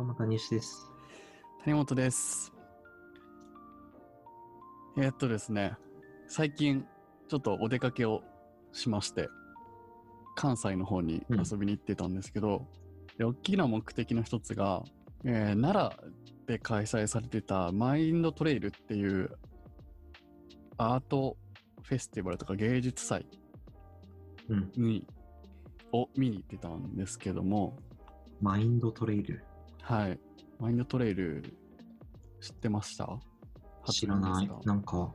どうも、谷西です。谷本です。えーっとですね、最近ちょっとお出かけをしまして、関西の方に遊びに行ってたんですけど、で大きな目的の一つが、えー奈良で開催されてたマインドトレイルっていうアートフェスティバルとか芸術祭うん。にを見に行ってたんですけども、マインドトレイル？はい。マインドトレイル知ってました？知らない。なんか、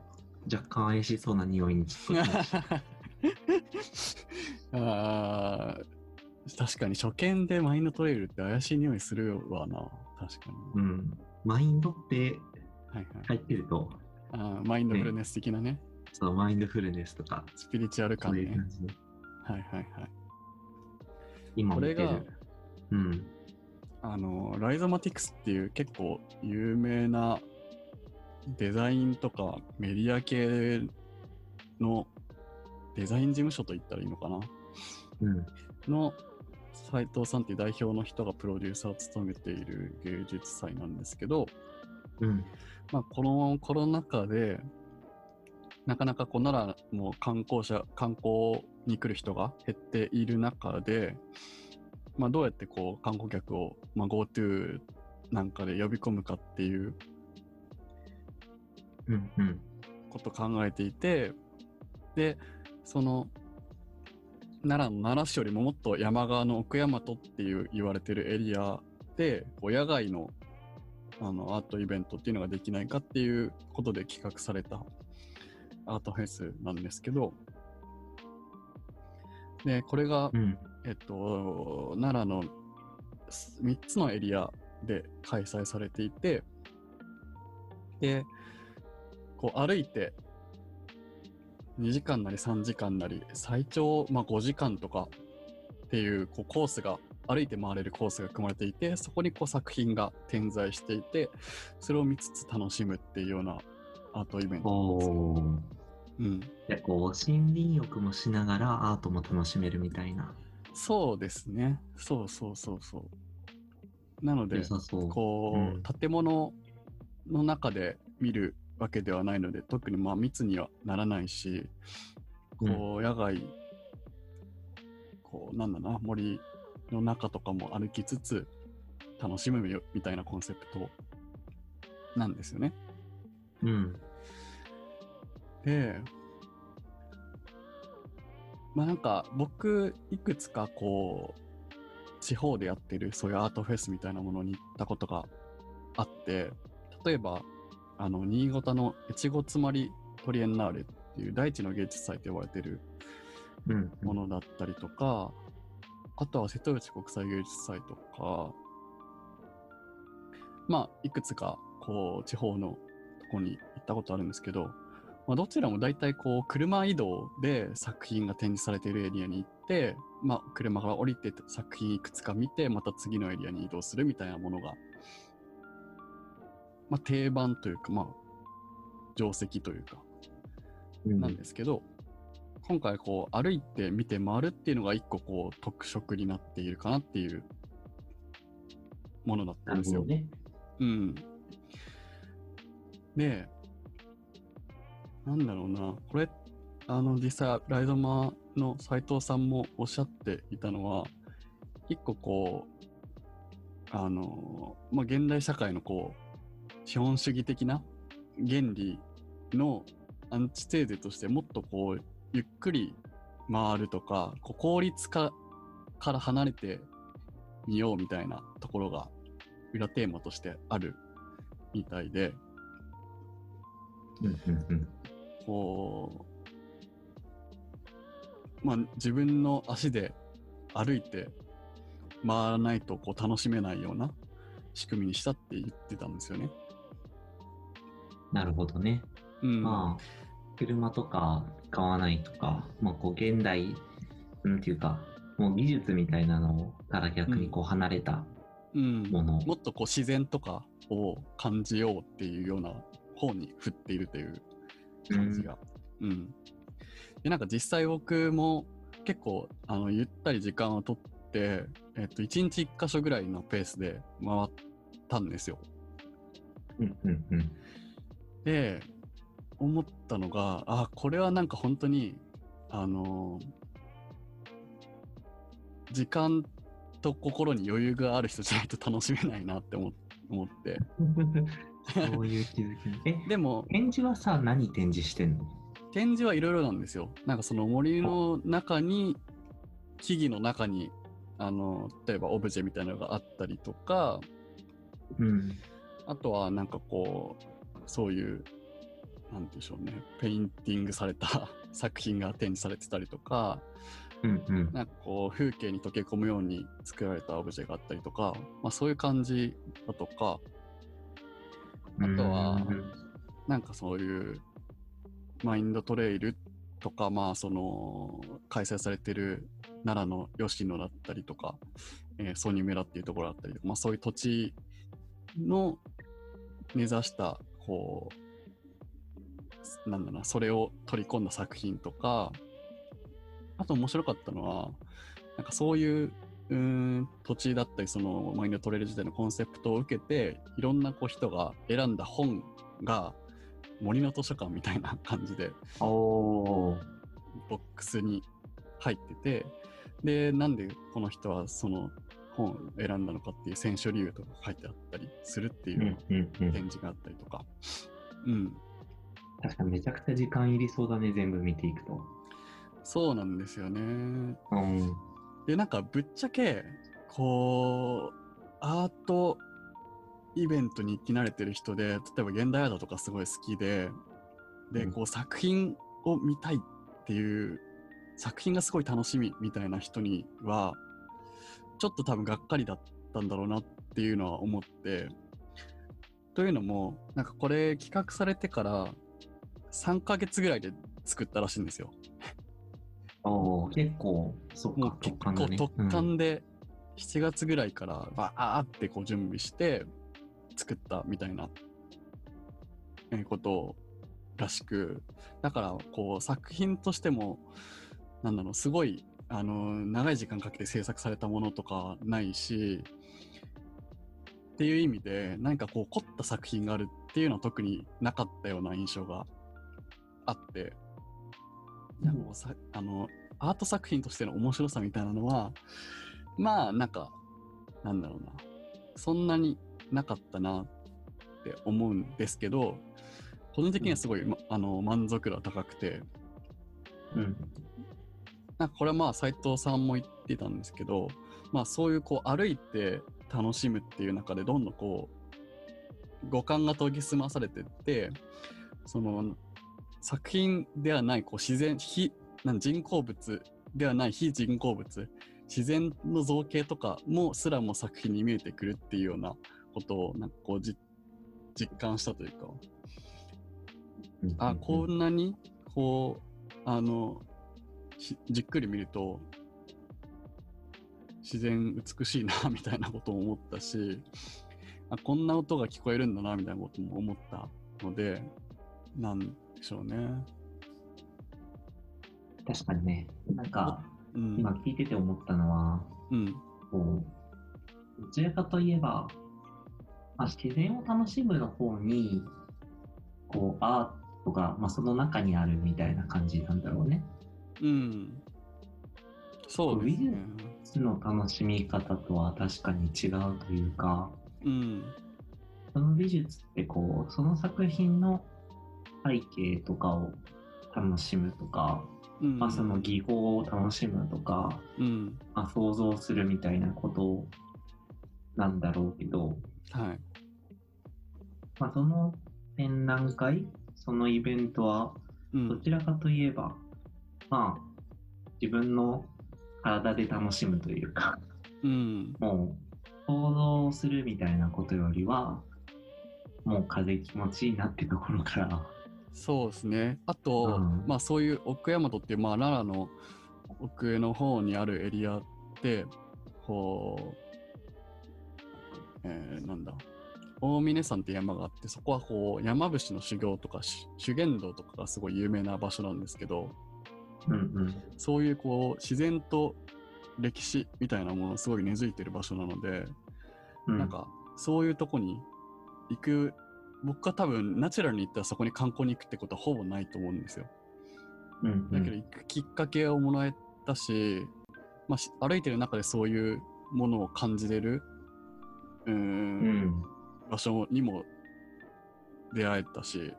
若干怪しそうな匂いにち あー確かに初見でマインドトレイルって怪しい匂いするわな。確かに。うん。マインドってはいはい。入ってると、あーマインドフルネス的なね。そのマインドフルネスとか、スピリチュアルそ感ねういう感。じで、はいはいはい。今見てこれがる。うん。あの、ライゾマティクスっていう結構有名なデザインとかメディア系のデザイン事務所と言ったらいいのかな？うん。の斉藤さんっていう代表の人がプロデューサーを務めている芸術祭なんですけど、うん。まあ、このコロナ禍でなかなかこう奈良も観光者観光に来る人が減っている中で、まあ、どうやってこう観光客を、まあ、GoTo なんかで呼び込むかっていううん。うん。ことを考えていてでその奈良の奈良市よりももっと山側の奥大和っていう言われてるエリアでこう野外のあのアートイベントっていうのができないかっていうことで企画されたアートフェスなんですけどでこれが、うん。えっと、奈良の3つのエリアで開催されていて、で、こう歩いて2時間なり3時間なり、最長、まあ、5時間とかっていうこうコースが、歩いて回れるコースが組まれていて、そこにこう作品が点在していて、それを見つつ楽しむっていうようなアートイベントです。うん。で、こう、森林浴もしながらアートも楽しめるみたいな。そうですね。そうそうそうそう。なので。こう、うん建物の中で見るわけではないので、特にまあ密にはならないし、こう、野外、こう、なんだな、森の中とかも歩きつつ、楽しむよみたいなコンセプトなんですよね。うん。で、まあなんか僕いくつかこう地方でやってるそういうアートフェスみたいなものに行ったことがあって例えばあの新潟の越後妻有トリエンナーレっていう大地の芸術祭と呼ばれてるうん。ものだったりとか、あとは瀬戸内国際芸術祭とか、まあ、いくつか、こう、地方のとこに行ったことあるんですけど、まあ、どちらも大体こう、車移動で作品が展示されているエリアに行って、まあ、車から降りて作品いくつか見て、また次のエリアに移動するみたいなものが、まあ、定番というか、まあ、定石というか、うん。なんですけど、今回こう歩いて見て回るっていうのが一個こう特色になっているかなっていうものだったなんるですよ。ね。うん。で、なんだろうな、これ、あの実際ライドマの斉藤さんもおっしゃっていたのは、一個こう、あの、まあ、現代社会のこう、資本主義的な原理のアンチテーゼとしてもっとこう、ゆっくり回るとか、こう効率化から離れてみようみたいなところが裏テーマとしてあるみたいで、こう、まあ自分の足で歩いて回らないとこう楽しめないような仕組みにしたって言ってたんですよね。なるほどね。うん。まあ、車とか使わないとか、まあ、こう、現代、なんていうか、もう技術みたいなのから逆にこう離れたうん、もの。もっとこう自然とかを感じようっていうような方に振っているという感じが。うん。で、なんか実際僕も結構、あの、ゆったり時間をとって、えっと、1日1箇所ぐらいのペースで回ったんですよ。うんうんうん。で、思ったのが、あ、これはなんか本当に、あの時間と心に余裕がある人じゃないと楽しめないなって思思って。そういう気づきね。え、でも、展示はさ、何展示してんの？展示はいろいろなんですよ。なんかその森の中に、木々の中に、あの、例えばオブジェみたいなのがあったりとか、うん。あとはなんかこう、そういう、なんでしょうね、ペインティングされた 作品が展示されてたりとか、うんうん。なんかこう、風景に溶け込むように作られたオブジェがあったりとか、まあそういう感じだとか、あとはうん。なんかそういうマインドトレイルとか、まあその開催されてる奈良の吉野だったりとか、えー、ソニ村っていうところだったりとか、まあそういう土地の根ざした、こう、なんだろうな、それを取り込んだ作品とか、あと面白かったのは、なんかそういううーん土地だったりそのマインドトレイル時代のコンセプトを受けていろんなこう人が選んだ本が森の図書館みたいな感じで。ボックスに入っててでなんでこの人はその本を選んだのかっていう選書理由とか書いてあったりするっていううんうんうん。展示があったりとか、うん、確かにめちゃくちゃ時間いりそうだね、全部見ていくと。そうなんですよねうん。で、なんかぶっちゃけ、こう、アートイベントに行き慣れてる人で、例えば現代アートとかすごい好きで、で、うんこう作品を見たいっていう、作品がすごい楽しみみたいな人には、ちょっと多分がっかりだったんだろうなっていうのは思って、というのも、なんかこれ企画されてから3ヶ月ぐらいで作ったらしいんですよ。結構、そっもうか、結。構特貫で7月ぐらいからバーってこう準備して作ったみたいなえーことらしくだからこう作品としてもなんだろうすごいあの長い時間かけて制作されたものとかないしっていう意味で何かこう凝った作品があるっていうのは特になかったような印象があっていやもうさあのアート作品としての面白さみたいなのはまあなんかなんだろうな。そんなになかったなって思うんですけど個人的にはすごい、まあの満足度は高くて。うん。なんかこれはまあ斉藤さんも言ってたんですけどまあそういうこう歩いて楽しむっていう中でどんどんこう五感が研ぎ澄まされてってその作品ではないこう自然非なん人工物ではない非人工物自然の造形とかもすらも作品に見えてくるっていうようなことをなんかこうじ実感したというか。あこんなにこうあのひじっくり見ると自然美しいなみたいなことを思ったしあこんな音が聞こえるんだなみたいなことも思ったのでなんでしょうね。確かにね、なんか、うん、今聞いてて思ったのは、うん、こう、どちらかといえば、まあ、自然を楽しむの方に、こう、アートが、まあ、その中にあるみたいな感じなんだろうね。うん、そうですね。その楽しみ方とは確かに違うというか、うん、その美術ってこう、その作品の背景とかを楽しむとか、うん、まあ、その技法を楽しむとか、うん、まあ、想像するみたいなことなんだろうけど、はい、まあ、その展覧会、そのイベントは、うん、どちらかといえば、まあ、自分の体で楽しむというか、うん、もう想像するみたいなことよりは、もう風気持ちいいなってところから、そうですね。あと、うん。まあそういう奥大和っていう、まあ奈良の奥の方にあるエリアって、こう、えーなんだ、大峰山って山があって、そこはこう山伏の修行とかし修験道とかがすごい有名な場所なんですけど、うんうん、そういうこう自然と歴史みたいなものがすごい根付いてる場所なので、うん、なんかそういうとこに行く、僕は多分ナチュラルに行ったらそこに観光に行くってことはほぼないと思うんですよ。うんうんだけど行くきっかけをもらえたし、まあし、歩いてる中でそういうものを感じれる、うーん、うん。場所にも出会えたし、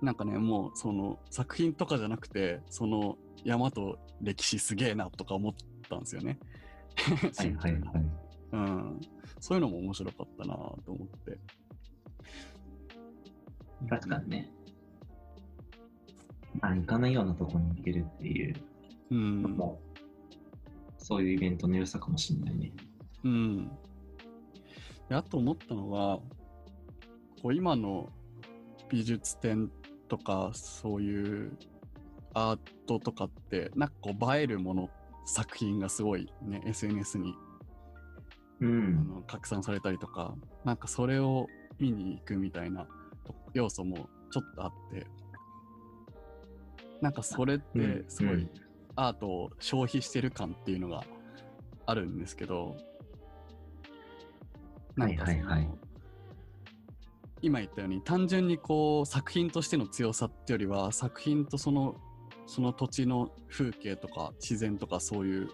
なんかね、もうその作品とかじゃなくて、その山と歴史すげえなとか思ったんですよね。はいはいはい。うん。そういうのも面白かったなと思って。確かにね。まあ、行かないようなとこに行けるっていううんの。も、そういうイベントの良さかもしれないね。うん。であと思ったのは、こう今の美術展とかそういうアートとかって、なんかこう映えるもの、作品がすごいね、SNS にあうん。の拡散されたりとか、なんかそれを見に行くみたいなと要素もちょっとあって、なんかそれってすごいアートを消費してる感っていうのがあるんですけど、なんかその今言ったように単純にこう作品としての強さってよりは作品とそのその土地の風景とか自然とかそういう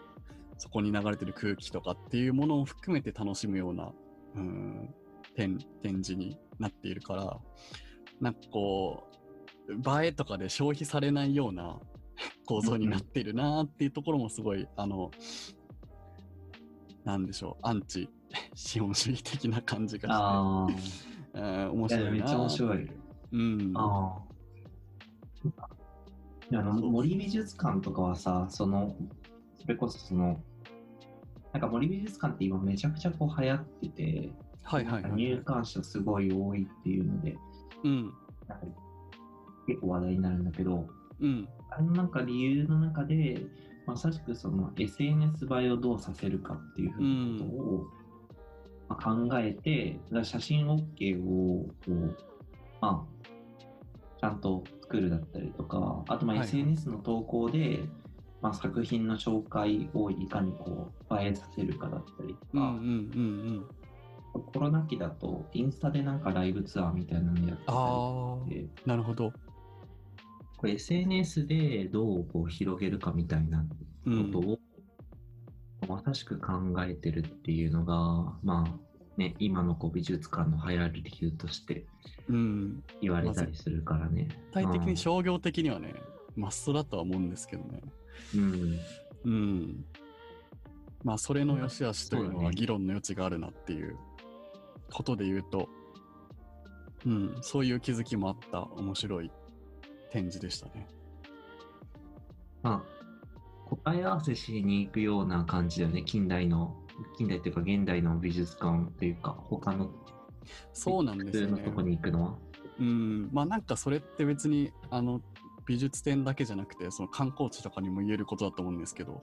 そこに流れてる空気とかっていうものを含めて楽しむようなうん展展示になっているからなんかこう映えとかで消費されないような 構造になっているなっていうところもすごいあのなんでしょうアンチ資本主義的な感じがして 面白いなめっちゃ面白い。うん。ああ。いやあの森美術館とかはさ、その、それこそその、なんか森美術館って今めちゃくちゃこう流行ってて、はいはいはい、入館者すごい多いっていうので、うん。なん。か結構話題になるんだけど、うんあのなんか理由の中で、まさしくその SNS 映えをどうさせるかっていうふうなことを、まあ、考えて、写真 OK をこう、まあ、ちゃんと作るだったりとか、あとま SNS の投稿で、まあ、作品の紹介をいかにこう映えさせるかだったりとか、うんうんうんうんコロナ期だとインスタでなんかライブツアーみたいなのやってたりなるほど。これ SNS でどうこう広げるかみたいなうんことを、まさしく考えてるっていうのが、まあね、今のこう美術館の流行り理由としてうん言われたりするからね。具体的に商業的にはねマストだとは思うんですけどね。うん、うん。まあそれの良し悪しというのは議論の余地があるなっていうことで言うと。うんそういう気づきもあった。面白い展示でしたね。まあ、答え合わせしに行くような感じだよね、近代の、近代っていうか現代の美術館というか、他のそうなんですよね。普通のとこに行くのは。うん、まあなんかそれって別にあの美術展だけじゃなくてその観光地とかにも言えることだと思うんですけど、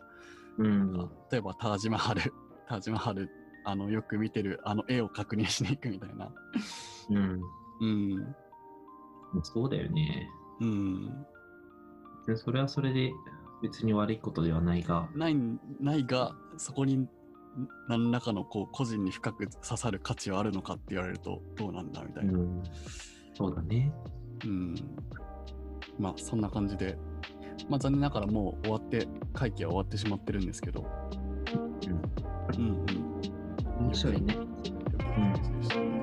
うん、例えばタージマハルタージマハルあのよく見てるあの絵を確認しに行くみたいな。うん、うん。そうだよね。うん。でそれはそれで別に悪いことではないが、ないないがそこに何らかのこう個人に深く刺さる価値はあるのかって言われるとどうなんだみたいな、うん、そうだね。うん、まあそんな感じで、まあ、残念ながらもう終わって会期は終わってしまってるんですけど、うん。うん、う感じでしたね